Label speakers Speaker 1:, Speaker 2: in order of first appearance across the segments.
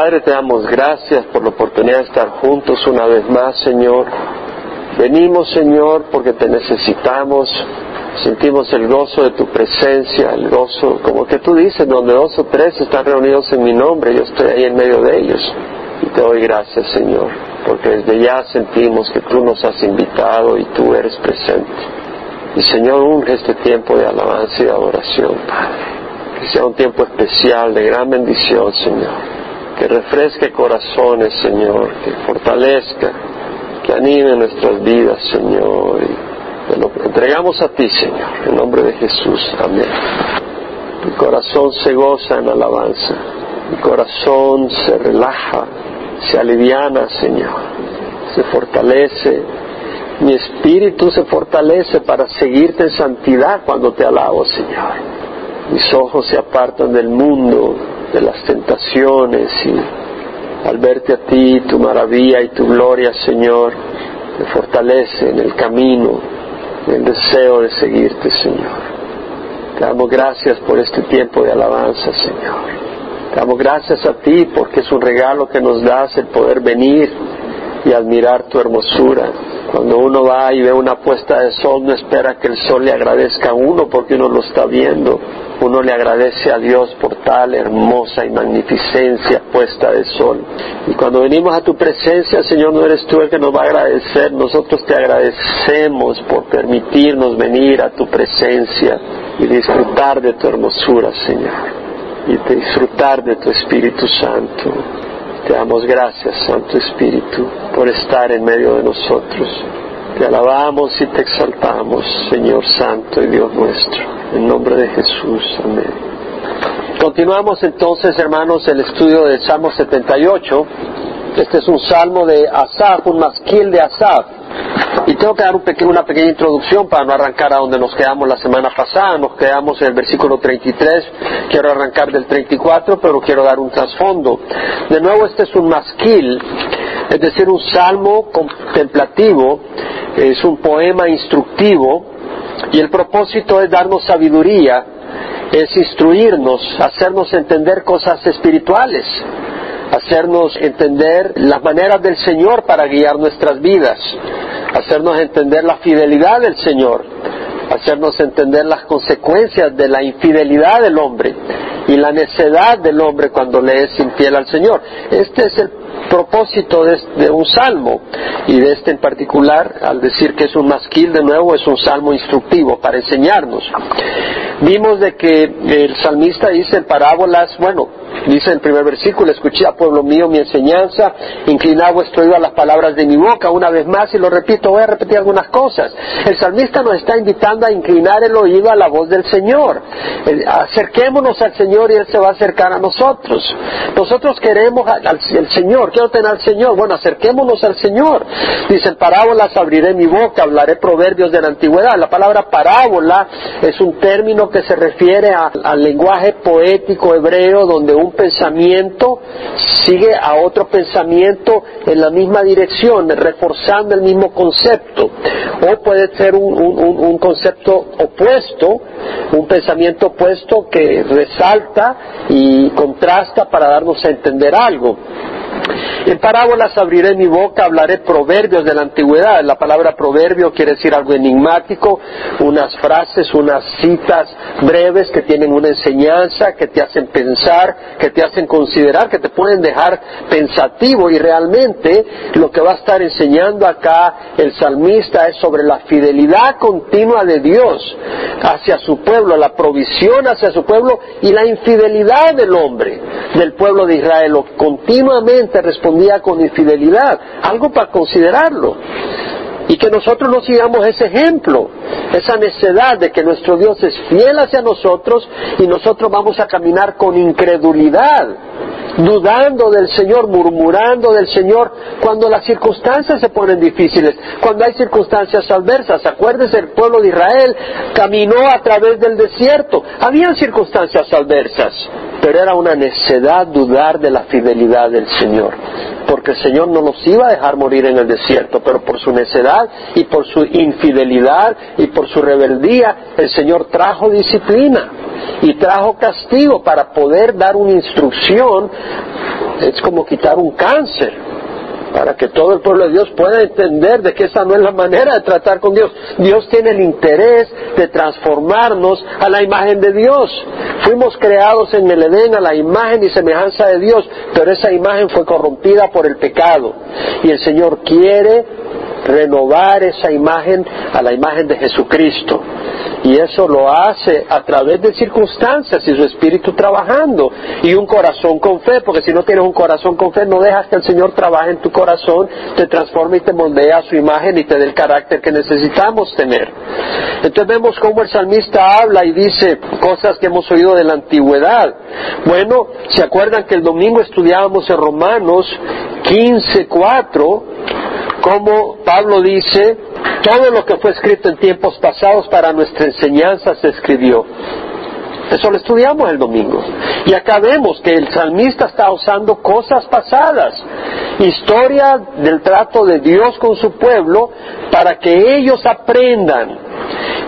Speaker 1: Padre, te damos gracias por la oportunidad de estar juntos una vez más, Señor. Venimos, Señor, porque te necesitamos. Sentimos el gozo de tu presencia, el gozo, como que tú dices, donde dos o tres están reunidos en mi nombre, yo estoy ahí en medio de ellos. Y te doy gracias, Señor, porque desde ya sentimos que tú nos has invitado y tú eres presente. Y Señor, unge este tiempo de alabanza y de adoración, Padre. Que sea un tiempo especial de gran bendición, Señor que refresque corazones, Señor, que fortalezca, que anime nuestras vidas, Señor. Te lo entregamos a ti, Señor, en nombre de Jesús. Amén. Mi corazón se goza en alabanza, mi corazón se relaja, se aliviana, Señor, se fortalece. Mi espíritu se fortalece para seguirte en santidad cuando te alabo, Señor. Mis ojos se apartan del mundo de las tentaciones y al verte a ti, tu maravilla y tu gloria, Señor, me fortalece en el camino, en el deseo de seguirte, Señor. Te damos gracias por este tiempo de alabanza, Señor. Te damos gracias a ti porque es un regalo que nos das el poder venir y admirar tu hermosura. Cuando uno va y ve una puesta de sol, no espera que el sol le agradezca a uno porque uno lo está viendo. Uno le agradece a Dios por tal hermosa y magnificencia puesta de sol. Y cuando venimos a tu presencia, Señor, no eres tú el que nos va a agradecer. Nosotros te agradecemos por permitirnos venir a tu presencia y disfrutar de tu hermosura, Señor. Y disfrutar de tu Espíritu Santo. Te damos gracias, Santo Espíritu, por estar en medio de nosotros. Te alabamos y te exaltamos, Señor Santo y Dios nuestro. En nombre de Jesús. Amén. Continuamos entonces, hermanos, el estudio del Salmo 78. Este es un salmo de Asaf, un masquil de Asaf. Y tengo que dar una pequeña introducción para no arrancar a donde nos quedamos la semana pasada. Nos quedamos en el versículo 33. Quiero arrancar del 34, pero quiero dar un trasfondo. De nuevo, este es un masquil, es decir, un salmo contemplativo, es un poema instructivo, y el propósito es darnos sabiduría, es instruirnos, hacernos entender cosas espirituales hacernos entender las maneras del Señor para guiar nuestras vidas, hacernos entender la fidelidad del Señor, hacernos entender las consecuencias de la infidelidad del hombre y la necedad del hombre cuando le es infiel al Señor. Este es el propósito de, un salmo y de este en particular, al decir que es un masquil de nuevo, es un salmo instructivo para enseñarnos. Vimos de que el salmista dice en parábolas, bueno, Dice el primer versículo, escuché a pueblo mío mi enseñanza, inclinad vuestro oído a las palabras de mi boca, una vez más, y lo repito, voy a repetir algunas cosas. El salmista nos está invitando a inclinar el oído a la voz del Señor. acerquémonos al Señor y Él se va a acercar a nosotros. Nosotros queremos al, Señor, quiero tener al Señor. Bueno, acerquémonos al Señor. Dice, en parábolas abriré mi boca, hablaré proverbios de la antigüedad. La palabra parábola es un término que se refiere al lenguaje poético hebreo donde un pensamiento sigue a otro pensamiento en la misma dirección, reforzando el mismo concepto. O puede ser un, concepto opuesto, un pensamiento opuesto que resalta y contrasta para darnos a entender algo. En parábolas abriré mi boca, hablaré proverbios de la antigüedad. La palabra proverbio quiere decir algo enigmático, unas frases, unas citas breves que tienen una enseñanza, que te hacen pensar, que te hacen considerar, que te pueden dejar pensativo y realmente lo que va a estar enseñando acá el salmista es sobre la fidelidad continua de Dios hacia su pueblo, la provisión hacia su pueblo y la infidelidad del hombre, del pueblo de Israel, continuamente respondía con infidelidad, algo para considerarlo. Y que nosotros no sigamos ese ejemplo, esa necedad de que nuestro Dios es fiel hacia nosotros y nosotros vamos a caminar con incredulidad, dudando del Señor, murmurando del Señor, cuando las circunstancias se ponen difíciles, cuando hay circunstancias adversas. Acuérdense, el pueblo de Israel caminó a través del desierto. Habían circunstancias adversas, pero era una necedad dudar de la fidelidad del Señor porque el Señor no nos iba a dejar morir en el desierto, pero por su necedad y por su infidelidad y por su rebeldía, el Señor trajo disciplina y trajo castigo para poder dar una instrucción es como quitar un cáncer para que todo el pueblo de Dios pueda entender de que esa no es la manera de tratar con Dios. Dios tiene el interés de transformarnos a la imagen de Dios. Fuimos creados en el Edén a la imagen y semejanza de Dios, pero esa imagen fue corrompida por el pecado. Y el Señor quiere renovar esa imagen a la imagen de Jesucristo. Y eso lo hace a través de circunstancias y su espíritu trabajando y un corazón con fe, porque si no tienes un corazón con fe, no dejas que el Señor trabaje en tu corazón, te transforme y te moldea a su imagen y te dé el carácter que necesitamos tener. Entonces vemos cómo el salmista habla y dice cosas que hemos oído de la antigüedad. Bueno, ¿se acuerdan que el domingo estudiábamos en Romanos 15.4? Como Pablo dice, todo lo que fue escrito en tiempos pasados para nuestra enseñanza se escribió. Eso lo estudiamos el domingo. Y acá vemos que el salmista está usando cosas pasadas, historia del trato de Dios con su pueblo, para que ellos aprendan.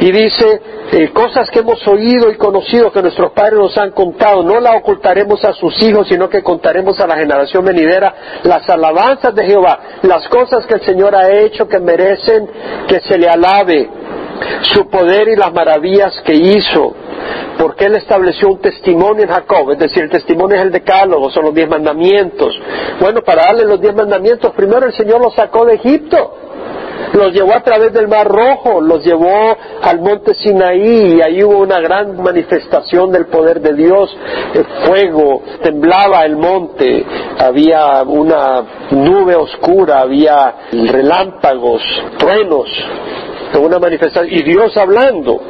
Speaker 1: Y dice, eh, cosas que hemos oído y conocido que nuestros padres nos han contado, no la ocultaremos a sus hijos, sino que contaremos a la generación venidera las alabanzas de Jehová, las cosas que el Señor ha hecho que merecen que se le alabe, su poder y las maravillas que hizo, porque Él estableció un testimonio en Jacob, es decir, el testimonio es el decálogo, son los diez mandamientos. Bueno, para darle los diez mandamientos, primero el Señor los sacó de Egipto los llevó a través del Mar Rojo, los llevó al monte Sinaí y ahí hubo una gran manifestación del poder de Dios, el fuego, temblaba el monte, había una nube oscura, había relámpagos, truenos, una manifestación, y Dios hablando.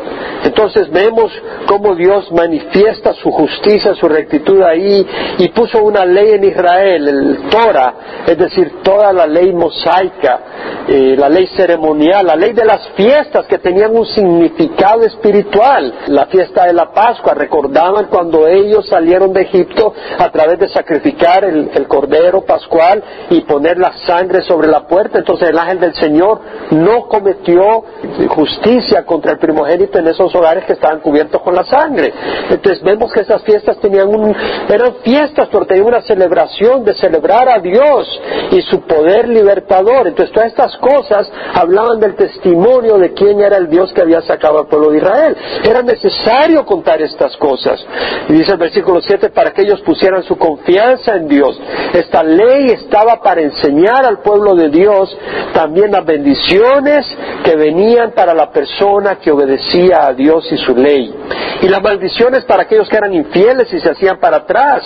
Speaker 1: Entonces vemos cómo Dios manifiesta su justicia, su rectitud ahí, y puso una ley en Israel, el Torah, es decir, toda la ley mosaica, eh, la ley ceremonial, la ley de las fiestas que tenían un significado espiritual. La fiesta de la Pascua, recordaban cuando ellos salieron de Egipto a través de sacrificar el, cordero pascual y poner la sangre sobre la puerta. Entonces el ángel del Señor no cometió justicia contra el primogénito en esos hogares que estaban cubiertos con la sangre. Entonces vemos que esas fiestas tenían un, eran fiestas porque tenían una celebración de celebrar a Dios y su poder libertador. Entonces todas estas cosas hablaban del testimonio de quién era el Dios que había sacado al pueblo de Israel. Era necesario contar estas cosas. Y dice el versículo 7, para que ellos pusieran su confianza en Dios. Esta ley estaba para enseñar al pueblo de Dios también las bendiciones que venían para la persona que obedecía a Dios y su ley. Y las maldiciones para aquellos que eran infieles y se hacían para atrás.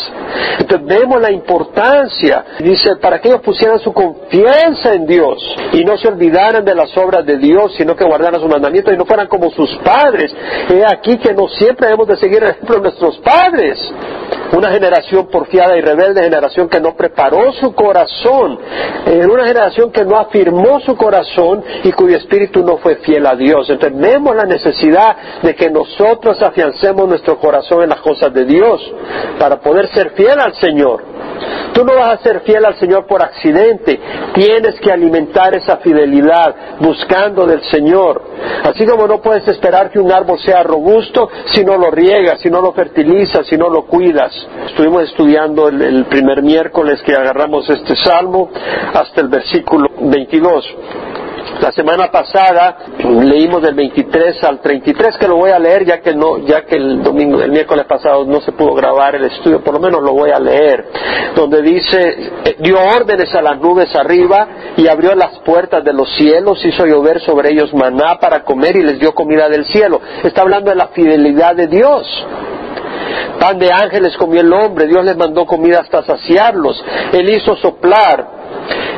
Speaker 1: Entonces vemos la importancia. Dice, para que ellos pusieran su confianza en Dios y no se olvidaran de las obras de Dios, sino que guardaran sus mandamientos y no fueran como sus padres. He aquí que no siempre debemos de seguir el ejemplo de nuestros padres. Una generación porfiada y rebelde, generación que no preparó su corazón, en una generación que no afirmó su corazón y cuyo espíritu no fue fiel a Dios. Entonces vemos la necesidad de que nosotros afiancemos nuestro corazón en las cosas de Dios para poder ser fiel al Señor. Tú no vas a ser fiel al Señor por accidente, tienes que alimentar esa fidelidad buscando del Señor. Así como no puedes esperar que un árbol sea robusto si no lo riegas, si no lo fertilizas, si no lo cuidas. Estuvimos estudiando el, el primer miércoles que agarramos este salmo hasta el versículo 22. La semana pasada leímos del 23 al 33 que lo voy a leer ya que no, ya que el domingo, el miércoles pasado no se pudo grabar el estudio, por lo menos lo voy a leer, donde dice eh, dio órdenes a las nubes arriba y abrió las puertas de los cielos, hizo llover sobre ellos maná para comer y les dio comida del cielo. Está hablando de la fidelidad de Dios. Pan de ángeles comió el hombre, Dios les mandó comida hasta saciarlos. Él hizo soplar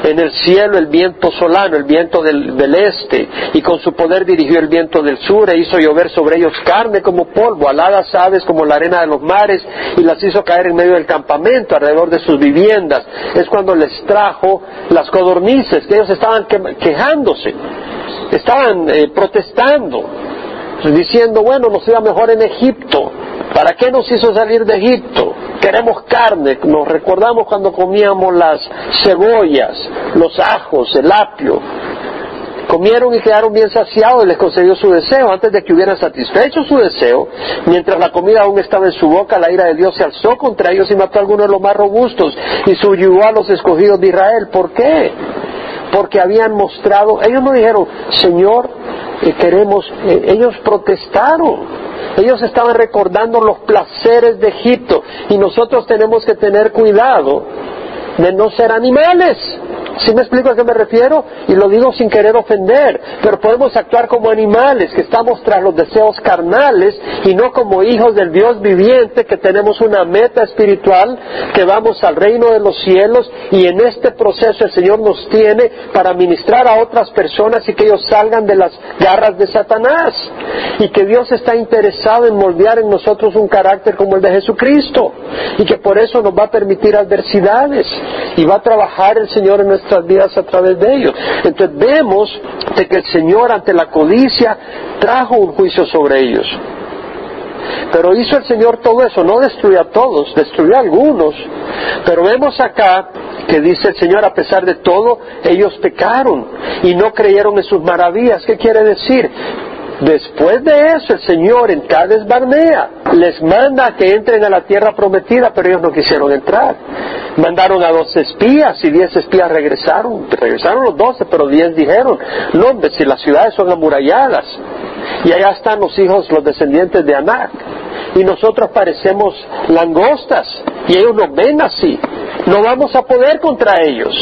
Speaker 1: en el cielo el viento solano, el viento del, este, y con su poder dirigió el viento del sur e hizo llover sobre ellos carne como polvo, aladas aves como la arena de los mares, y las hizo caer en medio del campamento, alrededor de sus viviendas. Es cuando les trajo las codornices, que ellos estaban quejándose, estaban eh, protestando, diciendo, bueno, nos iba mejor en Egipto, ¿para qué nos hizo salir de Egipto? Queremos carne, nos recordamos cuando comíamos las cebollas, los ajos, el apio, Comieron y quedaron bien saciados y les concedió su deseo. Antes de que hubieran satisfecho su deseo, mientras la comida aún estaba en su boca, la ira de Dios se alzó contra ellos y mató a algunos de los más robustos y subyugó a los escogidos de Israel. ¿Por qué? Porque habían mostrado, ellos no dijeron, Señor, queremos, eh, ellos protestaron. Ellos estaban recordando los placeres de Egipto y nosotros tenemos que tener cuidado de no ser animales. ¿Sí me explico a qué me refiero? Y lo digo sin querer ofender, pero podemos actuar como animales, que estamos tras los deseos carnales y no como hijos del Dios viviente, que tenemos una meta espiritual, que vamos al reino de los cielos y en este proceso el Señor nos tiene para ministrar a otras personas y que ellos salgan de las garras de Satanás. Y que Dios está interesado en moldear en nosotros un carácter como el de Jesucristo. Y que por eso nos va a permitir adversidades y va a trabajar el Señor en vidas a través de ellos. Entonces vemos de que el Señor ante la codicia trajo un juicio sobre ellos. Pero hizo el Señor todo eso, no destruyó a todos, destruyó a algunos. Pero vemos acá que dice el Señor, a pesar de todo, ellos pecaron y no creyeron en sus maravillas. ¿Qué quiere decir? Después de eso, el Señor en Cades Barnea les manda que entren a la tierra prometida, pero ellos no quisieron entrar. Mandaron a dos espías y diez espías regresaron. Regresaron los doce, pero diez dijeron, no, hombre, si las ciudades son amuralladas y allá están los hijos, los descendientes de Anac, y nosotros parecemos langostas y ellos nos ven así, no vamos a poder contra ellos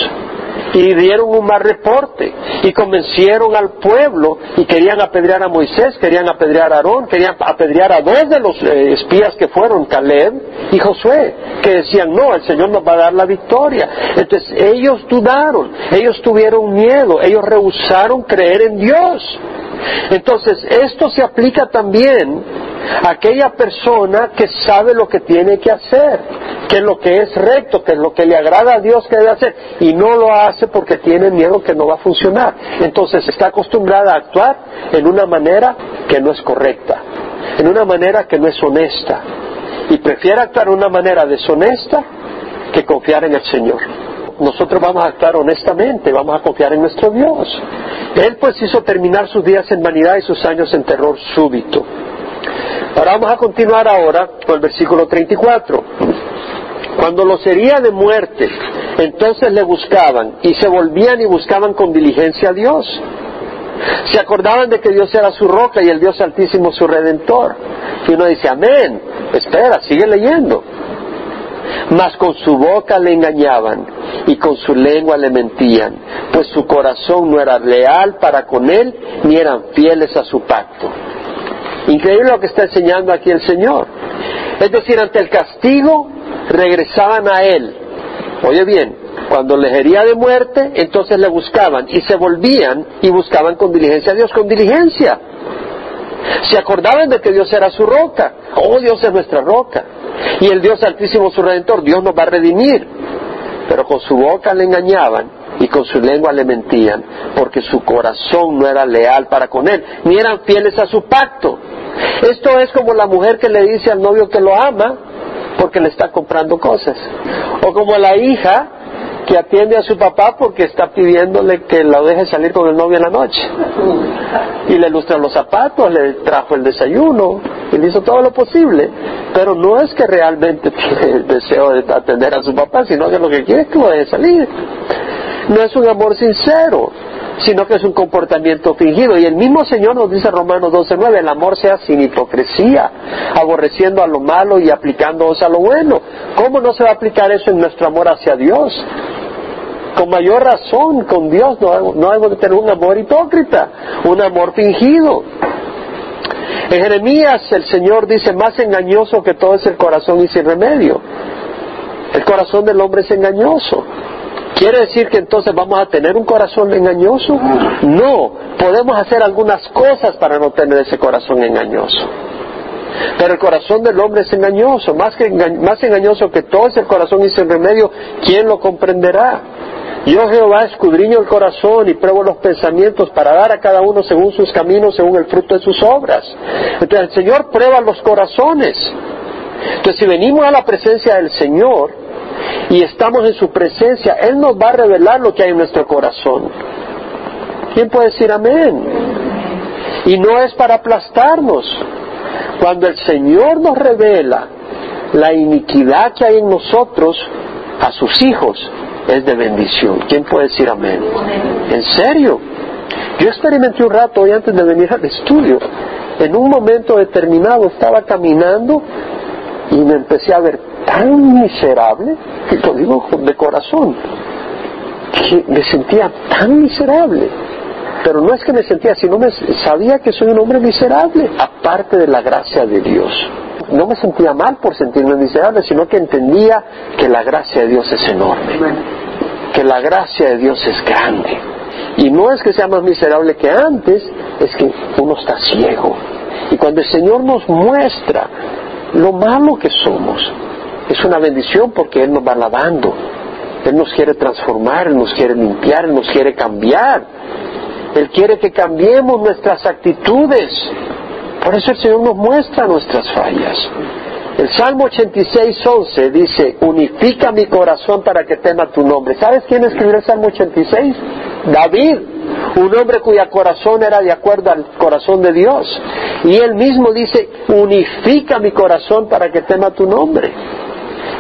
Speaker 1: y dieron un mal reporte y convencieron al pueblo y querían apedrear a Moisés, querían apedrear a Aarón, querían apedrear a dos de los eh, espías que fueron, Caleb y Josué, que decían, no, el Señor nos va a dar la victoria. Entonces ellos dudaron, ellos tuvieron miedo, ellos rehusaron creer en Dios. Entonces, esto se aplica también a aquella persona que sabe lo que tiene que hacer, que es lo que es recto, que es lo que le agrada a Dios que debe hacer, y no lo hace porque tiene miedo que no va a funcionar. Entonces, está acostumbrada a actuar en una manera que no es correcta, en una manera que no es honesta, y prefiere actuar de una manera deshonesta que confiar en el Señor nosotros vamos a actuar honestamente, vamos a confiar en nuestro Dios. Él pues hizo terminar sus días en vanidad y sus años en terror súbito. Ahora vamos a continuar ahora con el versículo 34. Cuando los hería de muerte, entonces le buscaban y se volvían y buscaban con diligencia a Dios. Se acordaban de que Dios era su roca y el Dios altísimo su redentor. Y uno dice, amén. Espera, sigue leyendo mas con su boca le engañaban y con su lengua le mentían, pues su corazón no era leal para con él, ni eran fieles a su pacto. Increíble lo que está enseñando aquí el Señor. Es decir, ante el castigo regresaban a Él. Oye bien, cuando les hería de muerte, entonces le buscaban y se volvían y buscaban con diligencia a Dios, con diligencia. Se acordaban de que Dios era su roca. Oh, Dios es nuestra roca. Y el Dios altísimo, su redentor, Dios nos va a redimir. Pero con su boca le engañaban y con su lengua le mentían, porque su corazón no era leal para con él, ni eran fieles a su pacto. Esto es como la mujer que le dice al novio que lo ama porque le está comprando cosas. O como la hija que atiende a su papá porque está pidiéndole que la deje salir con el novio en la noche. Y le ilustra los zapatos, le trajo el desayuno, y le hizo todo lo posible. Pero no es que realmente tiene el deseo de atender a su papá, sino que lo que quiere es que lo deje salir. No es un amor sincero, sino que es un comportamiento fingido. Y el mismo Señor nos dice Romanos 12:9, el amor sea sin hipocresía, aborreciendo a lo malo y aplicándoos a lo bueno. ¿Cómo no se va a aplicar eso en nuestro amor hacia Dios? Con mayor razón, con Dios no, no hemos de tener un amor hipócrita, un amor fingido. En Jeremías el Señor dice, más engañoso que todo es el corazón y sin remedio. El corazón del hombre es engañoso. ¿Quiere decir que entonces vamos a tener un corazón engañoso? No, podemos hacer algunas cosas para no tener ese corazón engañoso. Pero el corazón del hombre es engañoso, más, que más engañoso que todo es el corazón y sin remedio, ¿quién lo comprenderá? Yo Jehová escudriño el corazón y pruebo los pensamientos para dar a cada uno según sus caminos, según el fruto de sus obras. Entonces el Señor prueba los corazones. Entonces si venimos a la presencia del Señor, y estamos en su presencia, Él nos va a revelar lo que hay en nuestro corazón. ¿Quién puede decir amén? Y no es para aplastarnos. Cuando el Señor nos revela la iniquidad que hay en nosotros, a sus hijos, es de bendición. ¿Quién puede decir amén? ¿En serio? Yo experimenté un rato hoy antes de venir al estudio. En un momento determinado estaba caminando y me empecé a ver tan miserable, y lo digo de corazón, que me sentía tan miserable. Pero no es que me sentía, sino me sabía que soy un hombre miserable, aparte de la gracia de Dios. No me sentía mal por sentirme miserable, sino que entendía que la gracia de Dios es enorme, que la gracia de Dios es grande. Y no es que sea más miserable que antes, es que uno está ciego. Y cuando el Señor nos muestra lo malo que somos, es una bendición porque Él nos va lavando. Él nos quiere transformar, Él nos quiere limpiar, Él nos quiere cambiar. Él quiere que cambiemos nuestras actitudes. Por eso el Señor nos muestra nuestras fallas. El Salmo 86, 11 dice, unifica mi corazón para que tema tu nombre. ¿Sabes quién escribió el Salmo 86? David, un hombre cuya corazón era de acuerdo al corazón de Dios. Y él mismo dice, unifica mi corazón para que tema tu nombre.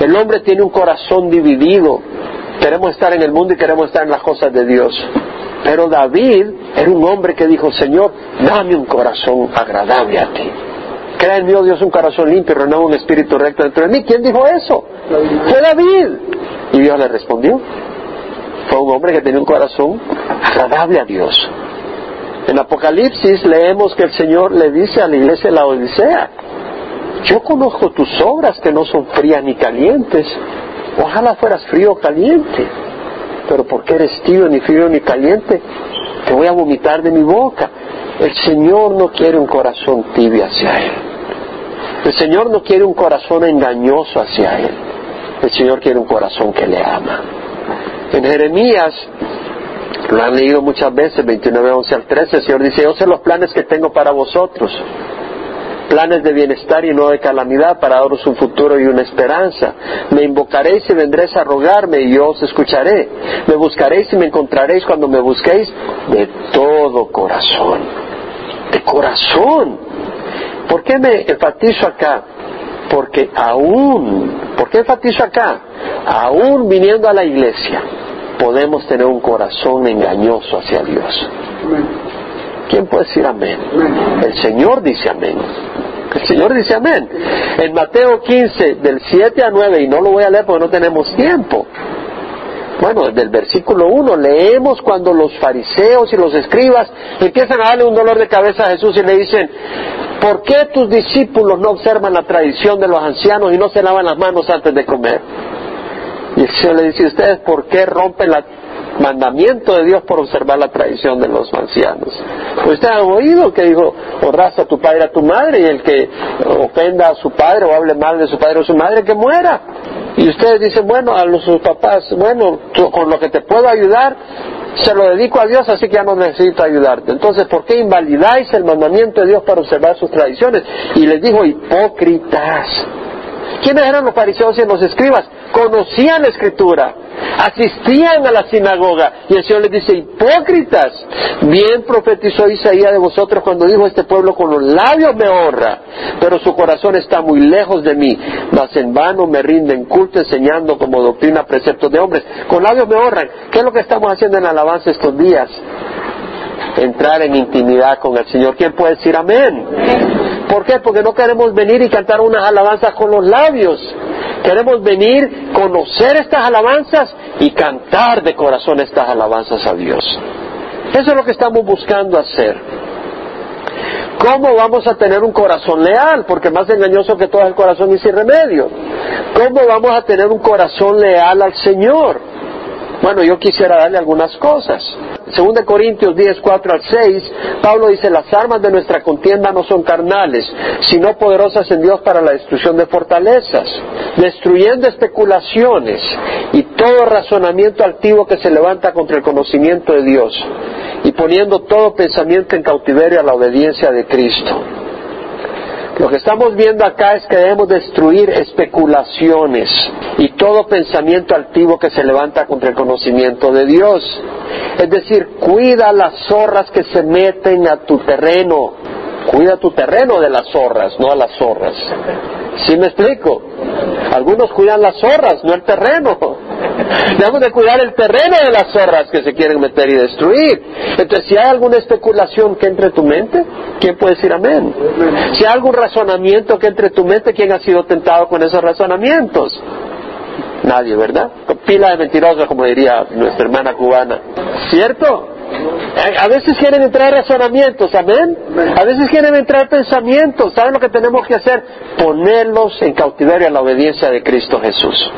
Speaker 1: El hombre tiene un corazón dividido. Queremos estar en el mundo y queremos estar en las cosas de Dios. Pero David era un hombre que dijo, Señor, dame un corazón agradable a ti. Crea en oh Dios, un corazón limpio y renueva un espíritu recto dentro de mí. ¿Quién dijo eso? Fue David. Y Dios le respondió. Fue un hombre que tenía un corazón agradable a Dios. En Apocalipsis leemos que el Señor le dice a la iglesia de la Odisea, yo conozco tus obras que no son frías ni calientes. Ojalá fueras frío o caliente. Pero porque eres tibio, ni frío ni caliente, te voy a vomitar de mi boca. El Señor no quiere un corazón tibio hacia Él. El Señor no quiere un corazón engañoso hacia Él. El Señor quiere un corazón que le ama. En Jeremías, lo han leído muchas veces, 29, 11 al 13, el Señor dice, yo sé los planes que tengo para vosotros planes de bienestar y no de calamidad para daros un futuro y una esperanza. Me invocaréis y vendréis a rogarme y yo os escucharé. Me buscaréis y me encontraréis cuando me busquéis de todo corazón. De corazón. ¿Por qué me enfatizo acá? Porque aún, ¿por qué enfatizo acá? Aún viniendo a la iglesia, podemos tener un corazón engañoso hacia Dios. ¿Quién puede decir amén? El Señor dice amén. El Señor dice amén. En Mateo 15, del 7 a 9, y no lo voy a leer porque no tenemos tiempo. Bueno, desde el versículo 1 leemos cuando los fariseos y los escribas empiezan a darle un dolor de cabeza a Jesús y le dicen, ¿por qué tus discípulos no observan la tradición de los ancianos y no se lavan las manos antes de comer? Y el Señor le dice, ¿ustedes por qué rompen la mandamiento de Dios por observar la tradición de los ancianos. Ustedes han oído que dijo, honras a tu padre a tu madre y el que ofenda a su padre o hable mal de su padre o su madre, que muera. Y ustedes dicen, bueno, a los sus papás, bueno, con lo que te puedo ayudar, se lo dedico a Dios, así que ya no necesito ayudarte. Entonces, ¿por qué invalidáis el mandamiento de Dios para observar sus tradiciones? Y les dijo, hipócritas. ¿Quiénes eran los fariseos y los escribas? Conocían la escritura, asistían a la sinagoga. Y el Señor les dice, hipócritas, bien profetizó Isaías de vosotros cuando dijo, este pueblo con los labios me honra, pero su corazón está muy lejos de mí, mas en vano me rinden culto enseñando como doctrina preceptos de hombres. Con labios me honran. ¿Qué es lo que estamos haciendo en la alabanza estos días? Entrar en intimidad con el Señor. ¿Quién puede decir amén? ¿Por qué? Porque no queremos venir y cantar unas alabanzas con los labios. Queremos venir, conocer estas alabanzas y cantar de corazón estas alabanzas a Dios. Eso es lo que estamos buscando hacer. ¿Cómo vamos a tener un corazón leal? Porque más engañoso que todo el corazón y sin remedio. ¿Cómo vamos a tener un corazón leal al Señor? Bueno, yo quisiera darle algunas cosas. Según de Corintios 10, 4 al 6, Pablo dice, las armas de nuestra contienda no son carnales, sino poderosas en Dios para la destrucción de fortalezas, destruyendo especulaciones y todo razonamiento altivo que se levanta contra el conocimiento de Dios, y poniendo todo pensamiento en cautiverio a la obediencia de Cristo Lo que estamos viendo acá es que debemos destruir especulaciones y todo pensamiento altivo que se levanta contra el conocimiento de Dios. Es decir, cuida las zorras que se meten a tu terreno. Cuida tu terreno de las zorras, no a las zorras. ¿Sí me explico? Algunos cuidan las zorras, no el terreno. Debemos de cuidar el terreno de las zorras que se quieren meter y destruir. Entonces, si hay alguna especulación que entre tu mente, ¿quién puede decir amén? Si hay algún razonamiento que entre tu mente, ¿quién ha sido tentado con esos razonamientos? Nadie, ¿verdad? Pila de mentirosos, como diría nuestra hermana cubana. ¿Cierto? A veces quieren entrar razonamientos, amén. A veces quieren entrar pensamientos. ¿Saben lo que tenemos que hacer? Ponerlos en cautiverio a la obediencia de Cristo Jesús.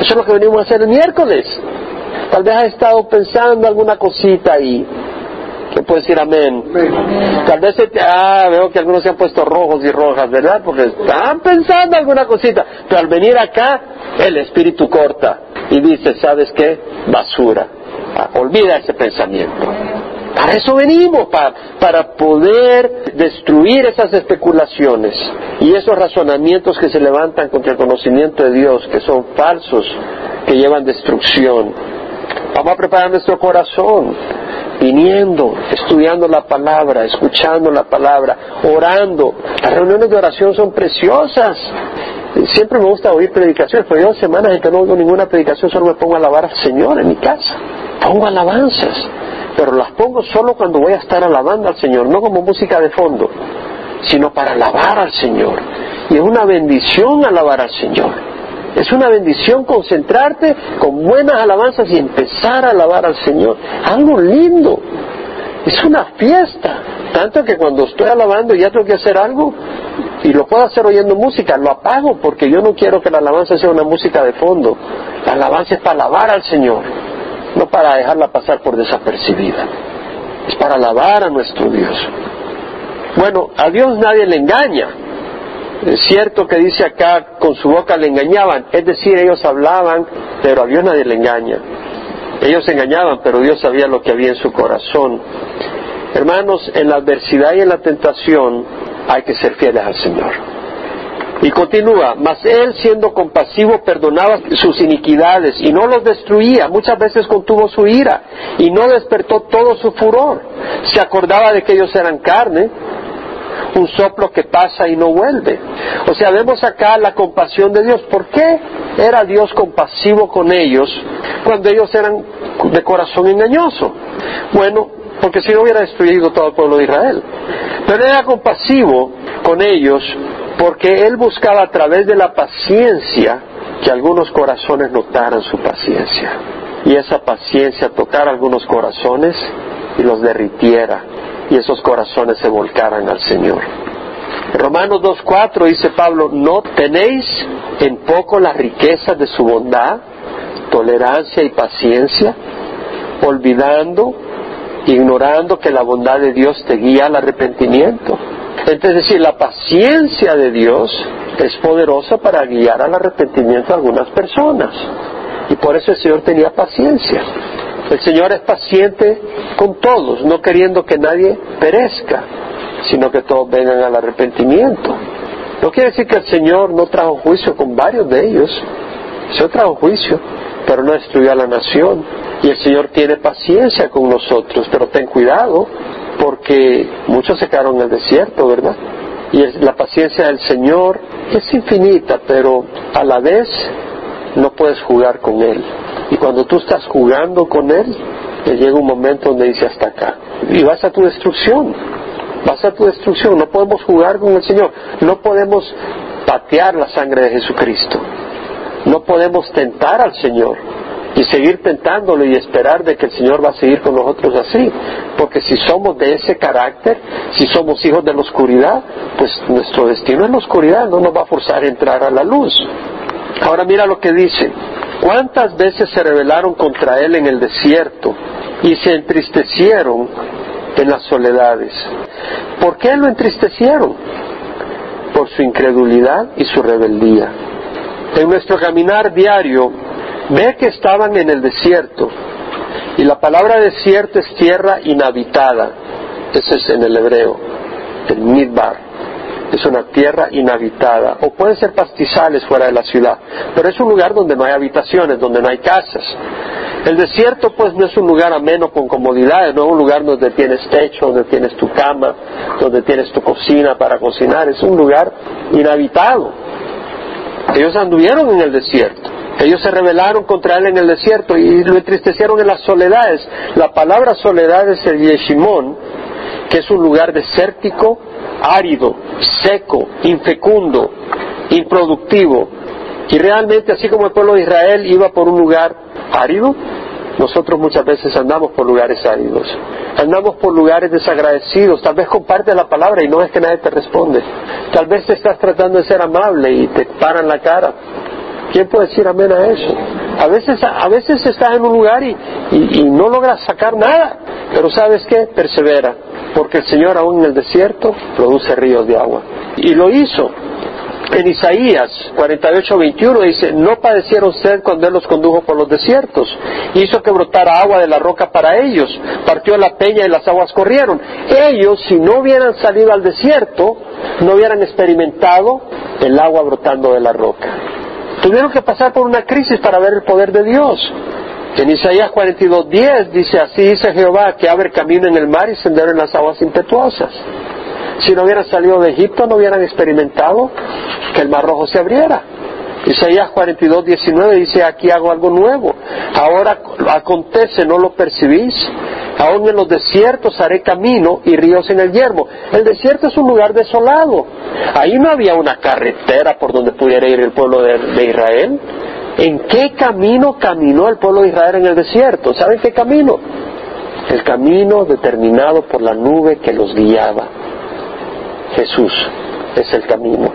Speaker 1: Eso es lo que venimos a hacer el miércoles. Tal vez has estado pensando alguna cosita y ¿Qué puede decir amén? Tal vez ah, veo que algunos se han puesto rojos y rojas, ¿verdad? Porque están pensando alguna cosita. Pero al venir acá, el espíritu corta y dice, ¿sabes qué? Basura. Ah, olvida ese pensamiento. Para eso venimos, para, para poder destruir esas especulaciones y esos razonamientos que se levantan contra el conocimiento de Dios, que son falsos, que llevan destrucción. Vamos a preparar nuestro corazón, viniendo, estudiando la palabra, escuchando la palabra, orando. Las reuniones de oración son preciosas. Siempre me gusta oír predicaciones, pero yo semanas en que no oigo ninguna predicación, solo me pongo a alabar al Señor en mi casa. Pongo alabanzas pero las pongo solo cuando voy a estar alabando al Señor, no como música de fondo, sino para alabar al Señor. Y es una bendición alabar al Señor. Es una bendición concentrarte con buenas alabanzas y empezar a alabar al Señor. Algo lindo. Es una fiesta. Tanto que cuando estoy alabando y ya tengo que hacer algo y lo puedo hacer oyendo música, lo apago porque yo no quiero que la alabanza sea una música de fondo. La alabanza es para alabar al Señor no para dejarla pasar por desapercibida, es para alabar a nuestro Dios. Bueno, a Dios nadie le engaña. Es cierto que dice acá, con su boca le engañaban, es decir, ellos hablaban, pero a Dios nadie le engaña. Ellos engañaban, pero Dios sabía lo que había en su corazón. Hermanos, en la adversidad y en la tentación hay que ser fieles al Señor. Y continúa, mas él siendo compasivo perdonaba sus iniquidades y no los destruía, muchas veces contuvo su ira y no despertó todo su furor. Se acordaba de que ellos eran carne, un soplo que pasa y no vuelve. O sea, vemos acá la compasión de Dios. ¿Por qué era Dios compasivo con ellos cuando ellos eran de corazón engañoso? Bueno, porque si no hubiera destruido todo el pueblo de Israel. Pero era compasivo con ellos porque él buscaba a través de la paciencia que algunos corazones notaran su paciencia. Y esa paciencia tocara algunos corazones y los derritiera y esos corazones se volcaran al Señor. Romanos 2.4 dice Pablo, ¿no tenéis en poco la riqueza de su bondad, tolerancia y paciencia, olvidando, ignorando que la bondad de Dios te guía al arrepentimiento? Es decir, la paciencia de Dios es poderosa para guiar al arrepentimiento de algunas personas. Y por eso el Señor tenía paciencia. El Señor es paciente con todos, no queriendo que nadie perezca, sino que todos vengan al arrepentimiento. No quiere decir que el Señor no trajo juicio con varios de ellos. El Señor trajo juicio, pero no destruyó a la nación. Y el Señor tiene paciencia con nosotros, pero ten cuidado, porque muchos se quedaron en el desierto, ¿verdad? Y la paciencia del Señor es infinita, pero a la vez no puedes jugar con Él. Y cuando tú estás jugando con Él, te llega un momento donde dice hasta acá. Y vas a tu destrucción. Vas a tu destrucción. No podemos jugar con el Señor. No podemos patear la sangre de Jesucristo. No podemos tentar al Señor y seguir tentándolo y esperar de que el Señor va a seguir con nosotros así. Porque si somos de ese carácter, si somos hijos de la oscuridad, pues nuestro destino es la oscuridad, no nos va a forzar a entrar a la luz. Ahora mira lo que dice. ¿Cuántas veces se rebelaron contra él en el desierto y se entristecieron en las soledades? ¿Por qué lo entristecieron? Por su incredulidad y su rebeldía. En nuestro caminar diario Ve que estaban en el desierto. Y la palabra desierto es tierra inhabitada. Ese es en el hebreo, el midbar. es una tierra inhabitada, o pueden ser pastizales fuera de la ciudad, pero es un lugar donde no hay habitaciones, donde no hay casas. El desierto pues no es un lugar ameno con comodidades, no es un lugar donde tienes techo, donde tienes tu cama, donde tienes tu cocina para cocinar, es un lugar inhabitado. Ellos anduvieron en el desierto. Ellos se rebelaron contra él en el desierto y lo entristecieron en las soledades. La palabra soledad es el yeshimón, que es un lugar desértico, árido, seco, infecundo, improductivo. Y realmente, así como el pueblo de Israel iba por un lugar árido, nosotros muchas veces andamos por lugares áridos, andamos por lugares desagradecidos, tal vez comparte la palabra y no es que nadie te responde, tal vez te estás tratando de ser amable y te paran la cara. ¿Quién puede decir amén a eso? A veces, a veces estás en un lugar y, y no logras sacar nada, pero ¿sabes qué? Persevera, porque el Señor aún en el desierto produce ríos de agua. Y lo hizo. En Isaías 48, 21 dice, no padecieron sed cuando Él los condujo por los desiertos, hizo que brotara agua de la roca para ellos, partió la peña y las aguas corrieron. Ellos, si no hubieran salido al desierto, no hubieran experimentado el agua brotando de la roca. Tuvieron que pasar por una crisis para ver el poder de Dios. En Isaías 42.10 dice, así dice Jehová, que abre camino en el mar y sendero en las aguas impetuosas. Si no hubieran salido de Egipto, no hubieran experimentado que el mar rojo se abriera. Isaías 42, 19 dice, aquí hago algo nuevo. Ahora acontece, ¿no lo percibís? Aún en los desiertos haré camino y ríos en el yermo. El desierto es un lugar desolado. Ahí no había una carretera por donde pudiera ir el pueblo de Israel. ¿En qué camino caminó el pueblo de Israel en el desierto? ¿Saben qué camino? El camino determinado por la nube que los guiaba. Jesús es el camino.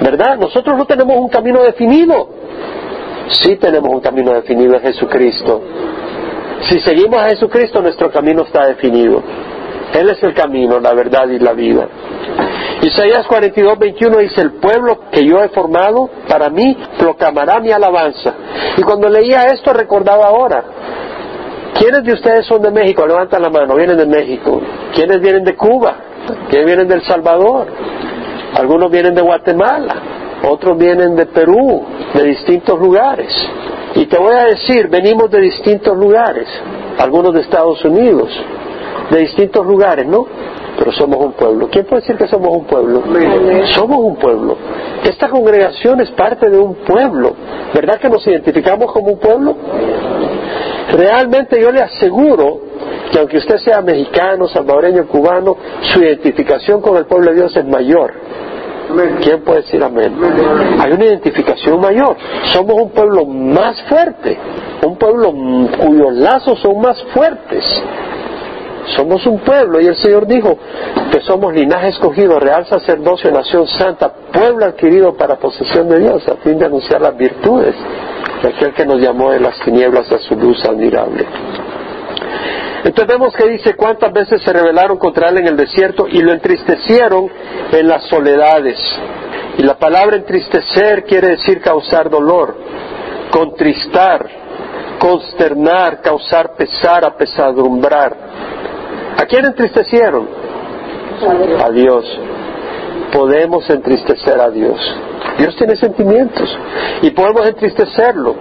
Speaker 1: ¿Verdad? Nosotros no tenemos un camino definido. Sí tenemos un camino definido en Jesucristo. Si seguimos a Jesucristo, nuestro camino está definido. Él es el camino, la verdad y la vida. Isaías 42, 21 dice, el pueblo que yo he formado para mí proclamará mi alabanza. Y cuando leía esto recordaba ahora, ¿quiénes de ustedes son de México? Levantan la mano, vienen de México. ¿Quiénes vienen de Cuba? ¿Quiénes vienen de El Salvador? Algunos vienen de Guatemala, otros vienen de Perú, de distintos lugares. Y te voy a decir, venimos de distintos lugares, algunos de Estados Unidos, de distintos lugares, ¿no? Pero somos un pueblo. ¿Quién puede decir que somos un pueblo? Somos un pueblo. Esta congregación es parte de un pueblo. ¿Verdad que nos identificamos como un pueblo? Realmente yo le aseguro que aunque usted sea mexicano, salvadoreño, cubano, su identificación con el pueblo de Dios es mayor. ¿Quién puede decir amén? Hay una identificación mayor. Somos un pueblo más fuerte, un pueblo cuyos lazos son más fuertes. Somos un pueblo y el Señor dijo que somos linaje escogido, real sacerdocio, nación santa, pueblo adquirido para posesión de Dios, a fin de anunciar las virtudes de aquel que nos llamó de las tinieblas a su luz admirable. Entonces vemos que dice cuántas veces se rebelaron contra él en el desierto y lo entristecieron en las soledades. Y la palabra entristecer quiere decir causar dolor, contristar, consternar, causar pesar, apesadumbrar. ¿A quién entristecieron? A Dios. Podemos entristecer a Dios. Dios tiene sentimientos y podemos entristecerlo.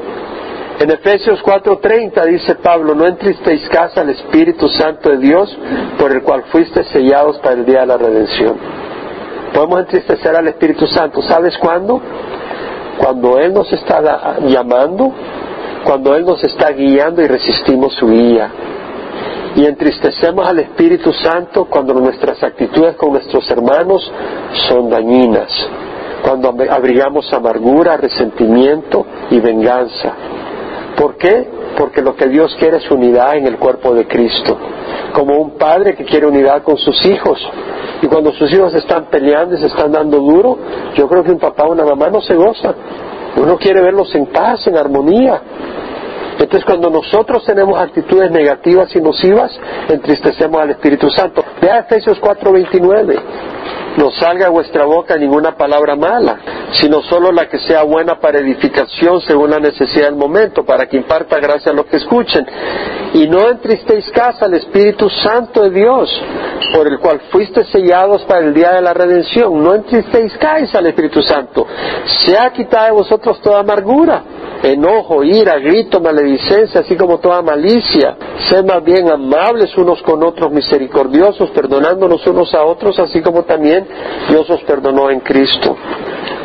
Speaker 1: En Efesios 4:30 dice Pablo, no entristezcas al Espíritu Santo de Dios por el cual fuiste sellados para el día de la redención. Podemos entristecer al Espíritu Santo. ¿Sabes cuándo? Cuando Él nos está llamando, cuando Él nos está guiando y resistimos su guía y entristecemos al Espíritu Santo cuando nuestras actitudes con nuestros hermanos son dañinas, cuando abrigamos amargura, resentimiento y venganza. ¿Por qué? Porque lo que Dios quiere es unidad en el cuerpo de Cristo. Como un padre que quiere unidad con sus hijos. Y cuando sus hijos están peleando y se están dando duro, yo creo que un papá o una mamá no se goza. Uno quiere verlos en paz, en armonía. Entonces cuando nosotros tenemos actitudes negativas y nocivas, entristecemos al Espíritu Santo. Vea Efesios 4:29. No salga de vuestra boca ninguna palabra mala, sino solo la que sea buena para edificación según la necesidad del momento, para que imparta gracia a los que escuchen. Y no entristezcáis al Espíritu Santo de Dios, por el cual fuiste sellados para el día de la redención. No entristezcáis al Espíritu Santo. Sea quitada de vosotros toda amargura, enojo, ira, grito, maledicencia, así como toda malicia. Sed más bien amables unos con otros, misericordiosos, perdonándonos unos a otros, así como también Dios os perdonó en Cristo.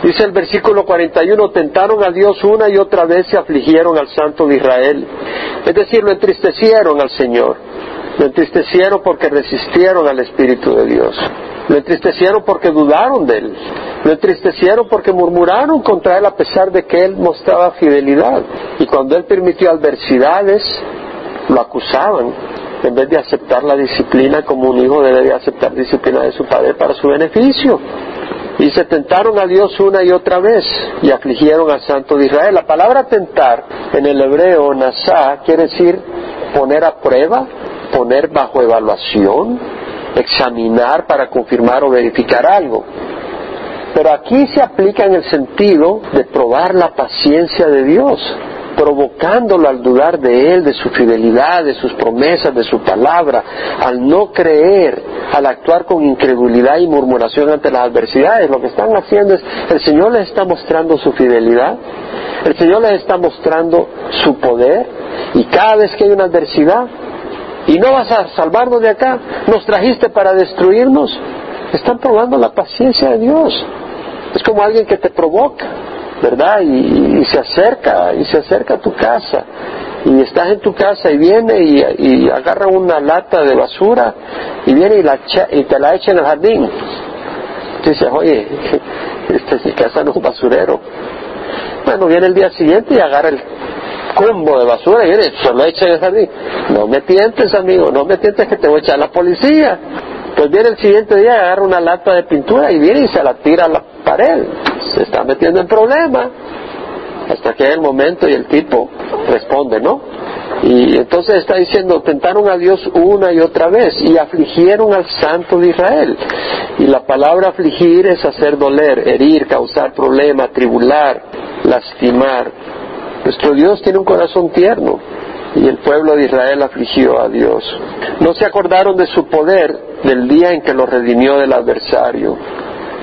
Speaker 1: Dice el versículo 41, tentaron a Dios una y otra vez y afligieron al Santo de Israel. Es decir, lo entristecieron al Señor. Lo entristecieron porque resistieron al Espíritu de Dios. Lo entristecieron porque dudaron de Él. Lo entristecieron porque murmuraron contra Él a pesar de que Él mostraba fidelidad. Y cuando Él permitió adversidades, lo acusaban. En vez de aceptar la disciplina como un hijo debe de aceptar disciplina de su padre para su beneficio. Y se tentaron a Dios una y otra vez y afligieron al Santo de Israel. La palabra tentar en el hebreo, nasá, quiere decir poner a prueba, poner bajo evaluación, examinar para confirmar o verificar algo. Pero aquí se aplica en el sentido de probar la paciencia de Dios, provocándolo al dudar de Él, de su fidelidad, de sus promesas, de su palabra, al no creer, al actuar con incredulidad y murmuración ante las adversidades. Lo que están haciendo es, el Señor les está mostrando su fidelidad, el Señor les está mostrando su poder, y cada vez que hay una adversidad, y no vas a salvarnos de acá, nos trajiste para destruirnos, están probando la paciencia de Dios. Es como alguien que te provoca, ¿verdad? Y, se acerca, y se acerca a tu casa. Y estás en tu casa y viene y, agarra una lata de basura y viene y, la, y te la echa en el jardín. Tú dices, oye, este, mi casa no es un basurero. Bueno, viene el día siguiente y agarra el combo de basura y viene, se lo echa en el jardín. No me tientes, amigo, no me tientes que te voy a echar la policía. Pues viene el siguiente día, agarra una lata de pintura y viene y se la tira a la pared. Se está metiendo en problemas. Hasta que hay el momento y el tipo responde, ¿no? Y entonces está diciendo, tentaron a Dios una y otra vez y afligieron al Santo de Israel. Y la palabra afligir es hacer doler, herir, causar problema, tribular, lastimar. Nuestro Dios tiene un corazón tierno y el pueblo de Israel afligió a Dios. No se acordaron de su poder del día en que lo redimió del adversario.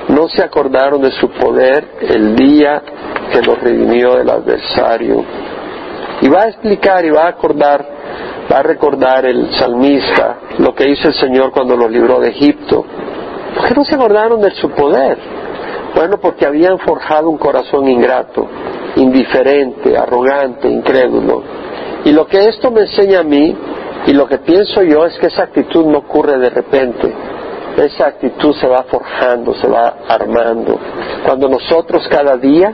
Speaker 1: No se acordaron de su poder el día que lo redimió del adversario. Y va a explicar y va a acordar, va a recordar el salmista lo que hizo el Señor cuando lo libró de Egipto. ¿Por qué no se acordaron de su poder? Bueno, porque habían forjado un corazón ingrato, indiferente, arrogante, incrédulo. Y lo que esto me enseña a mí, y lo que pienso yo, es que esa actitud no ocurre de repente. Esa actitud se va forjando, se va armando. Cuando nosotros cada día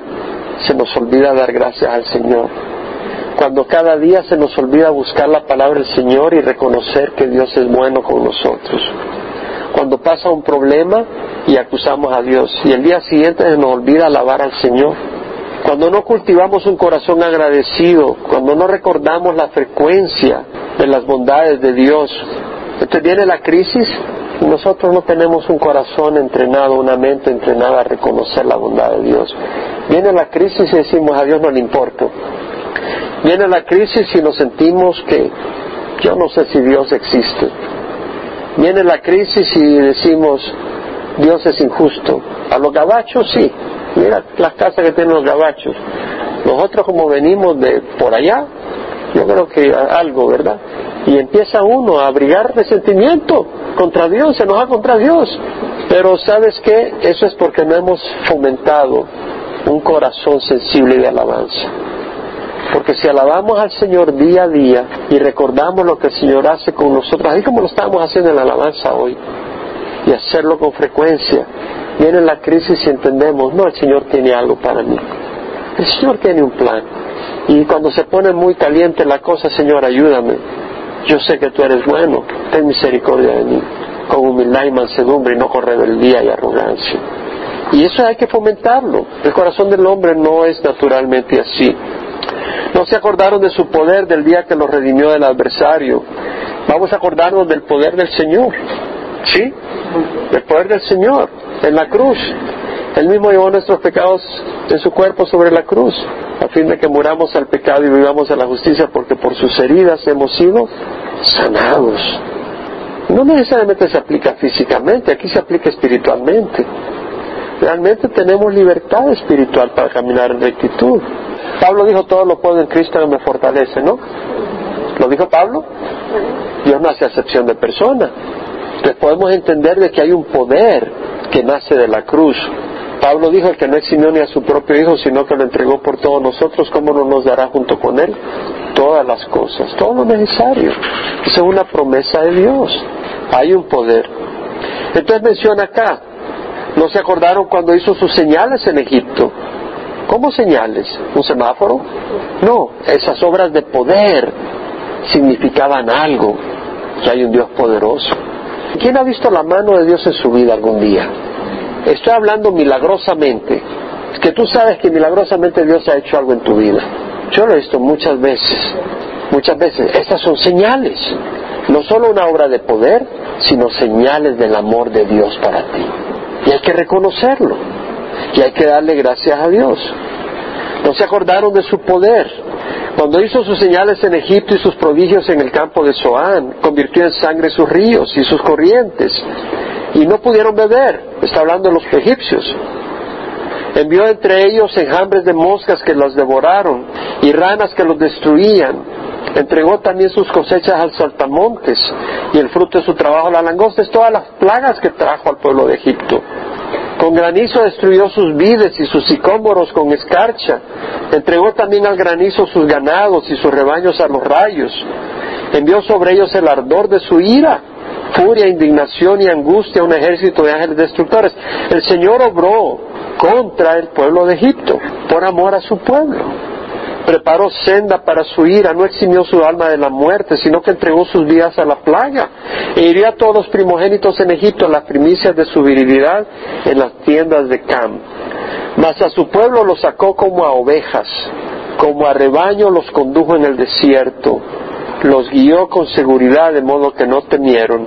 Speaker 1: se nos olvida dar gracias al Señor. Cuando cada día se nos olvida buscar la palabra del Señor y reconocer que Dios es bueno con nosotros. Cuando pasa un problema y acusamos a Dios y el día siguiente se nos olvida alabar al Señor cuando no cultivamos un corazón agradecido, cuando no recordamos la frecuencia de las bondades de Dios, entonces viene la crisis nosotros no tenemos un corazón entrenado, una mente entrenada a reconocer la bondad de Dios. Viene la crisis y decimos a Dios no le importa. Viene la crisis y nos sentimos que yo no sé si Dios existe. Viene la crisis y decimos Dios es injusto. A los gabachos sí, Mira las casas que tienen los gabachos. Nosotros como venimos de por allá, yo creo que algo, ¿verdad? Y empieza uno a abrigar resentimiento contra Dios, se enoja contra Dios. Pero ¿sabes qué? Eso es porque no hemos fomentado un corazón sensible de alabanza. Porque si alabamos al Señor día a día y recordamos lo que el Señor hace con nosotros, así como lo estamos haciendo en la alabanza hoy, y hacerlo con frecuencia, Viene la crisis y entendemos, no, el Señor tiene algo para mí. El Señor tiene un plan. Y cuando se pone muy caliente la cosa, Señor, ayúdame. Yo sé que tú eres bueno, ten misericordia de mí, con humildad y mansedumbre y no con rebeldía y arrogancia. Y eso hay que fomentarlo. El corazón del hombre no es naturalmente así. No se acordaron de su poder del día que lo redimió del adversario. Vamos a acordarnos del poder del Señor. ¿Sí? El poder del Señor en la cruz. Él mismo llevó nuestros pecados en su cuerpo sobre la cruz, a fin de que muramos al pecado y vivamos a la justicia, porque por sus heridas hemos sido sanados. No necesariamente se aplica físicamente, aquí se aplica espiritualmente. Realmente tenemos libertad espiritual para caminar en rectitud. Pablo dijo, todo lo puedo en Cristo que me fortalece, ¿no? ¿Lo dijo Pablo? Dios no hace excepción de persona. Entonces podemos entender de que hay un poder que nace de la cruz. Pablo dijo, el que no eximió ni a su propio Hijo, sino que lo entregó por todos nosotros, ¿cómo no nos dará junto con Él todas las cosas, todo lo necesario? Esa es una promesa de Dios. Hay un poder. Entonces menciona acá, ¿no se acordaron cuando hizo sus señales en Egipto? ¿Cómo señales? ¿Un semáforo? No, esas obras de poder significaban algo, que hay un Dios poderoso. ¿Quién ha visto la mano de Dios en su vida algún día? Estoy hablando milagrosamente. Que tú sabes que milagrosamente Dios ha hecho algo en tu vida. Yo lo he visto muchas veces. Muchas veces. Estas son señales. No solo una obra de poder, sino señales del amor de Dios para ti. Y hay que reconocerlo. Y hay que darle gracias a Dios. No se acordaron de su poder. Cuando hizo sus señales en Egipto y sus prodigios en el campo de Zoán, convirtió en sangre sus ríos y sus corrientes, y no pudieron beber. Está hablando de los egipcios. Envió entre ellos enjambres de moscas que los devoraron y ranas que los destruían. Entregó también sus cosechas al saltamontes y el fruto de su trabajo a la langosta. Es todas las plagas que trajo al pueblo de Egipto. Con granizo destruyó sus vides y sus sicómoros con escarcha. Entregó también al granizo sus ganados y sus rebaños a los rayos. Envió sobre ellos el ardor de su ira, furia, indignación y angustia un ejército de ángeles destructores. El Señor obró contra el pueblo de Egipto por amor a su pueblo preparó senda para su ira, no eximió su alma de la muerte, sino que entregó sus vidas a la plaga, e hirió a todos los primogénitos en Egipto, las primicias de su virilidad en las tiendas de Cam. Mas a su pueblo los sacó como a ovejas, como a rebaño los condujo en el desierto, los guió con seguridad de modo que no temieron,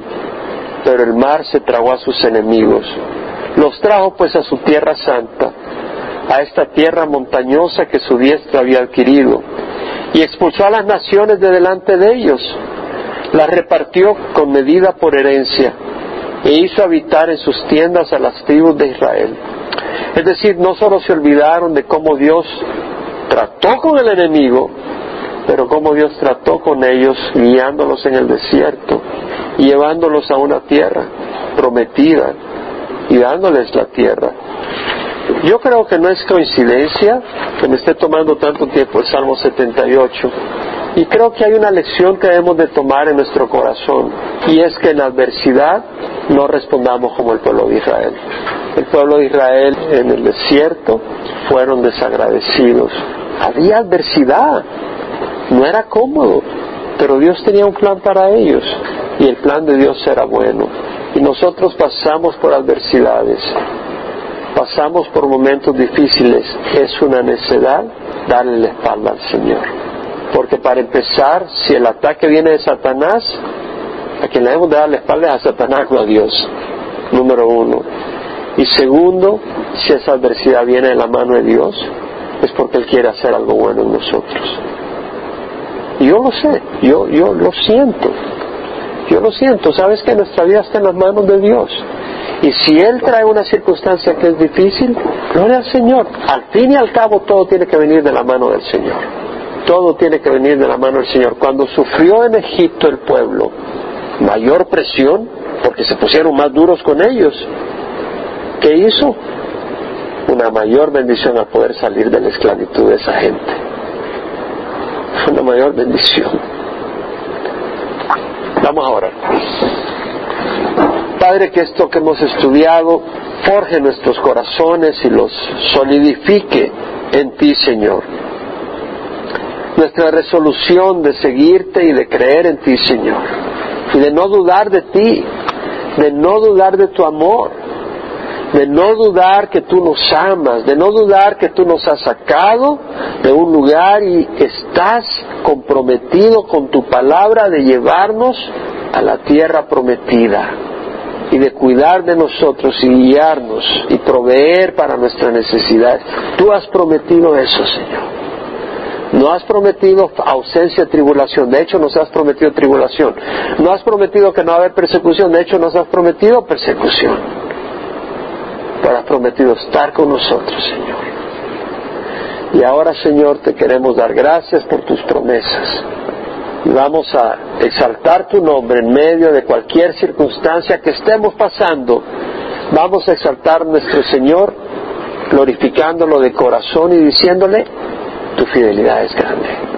Speaker 1: pero el mar se tragó a sus enemigos. Los trajo pues a su tierra santa, a esta tierra montañosa que su diestra había adquirido, y expulsó a las naciones de delante de ellos, las repartió con medida por herencia, e hizo habitar en sus tiendas a las tribus de Israel. Es decir, no solo se olvidaron de cómo Dios trató con el enemigo, pero cómo Dios trató con ellos guiándolos en el desierto llevándolos a una tierra prometida y dándoles la tierra. Yo creo que no es coincidencia que me esté tomando tanto tiempo el Salmo 78 y creo que hay una lección que debemos de tomar en nuestro corazón y es que en adversidad no respondamos como el pueblo de Israel. El pueblo de Israel en el desierto fueron desagradecidos. Había adversidad, no era cómodo, pero Dios tenía un plan para ellos y el plan de Dios era bueno. Y nosotros pasamos por adversidades pasamos por momentos difíciles, es una necesidad darle la espalda al Señor. Porque para empezar, si el ataque viene de Satanás, a quien le debemos dar la espalda es a Satanás, no a Dios, número uno. Y segundo, si esa adversidad viene de la mano de Dios, es porque Él quiere hacer algo bueno en nosotros. Yo lo sé, yo, yo lo siento, yo lo siento, sabes que nuestra vida está en las manos de Dios. Y si Él trae una circunstancia que es difícil, gloria al Señor. Al fin y al cabo todo tiene que venir de la mano del Señor. Todo tiene que venir de la mano del Señor. Cuando sufrió en Egipto el pueblo mayor presión, porque se pusieron más duros con ellos, ¿qué hizo? Una mayor bendición al poder salir de la esclavitud de esa gente. Una mayor bendición. Vamos ahora. Padre, que esto que hemos estudiado forje nuestros corazones y los solidifique en ti, Señor. Nuestra resolución de seguirte y de creer en ti, Señor. Y de no dudar de ti, de no dudar de tu amor, de no dudar que tú nos amas, de no dudar que tú nos has sacado de un lugar y estás comprometido con tu palabra de llevarnos a la tierra prometida y de cuidar de nosotros y guiarnos y proveer para nuestras necesidades. Tú has prometido eso, Señor. No has prometido ausencia de tribulación, de hecho nos has prometido tribulación. No has prometido que no va a haber persecución, de hecho nos has prometido persecución. Pero has prometido estar con nosotros, Señor. Y ahora, Señor, te queremos dar gracias por tus promesas. Y vamos a exaltar tu nombre en medio de cualquier circunstancia que estemos pasando. Vamos a exaltar a nuestro Señor, glorificándolo de corazón y diciéndole, tu fidelidad es grande.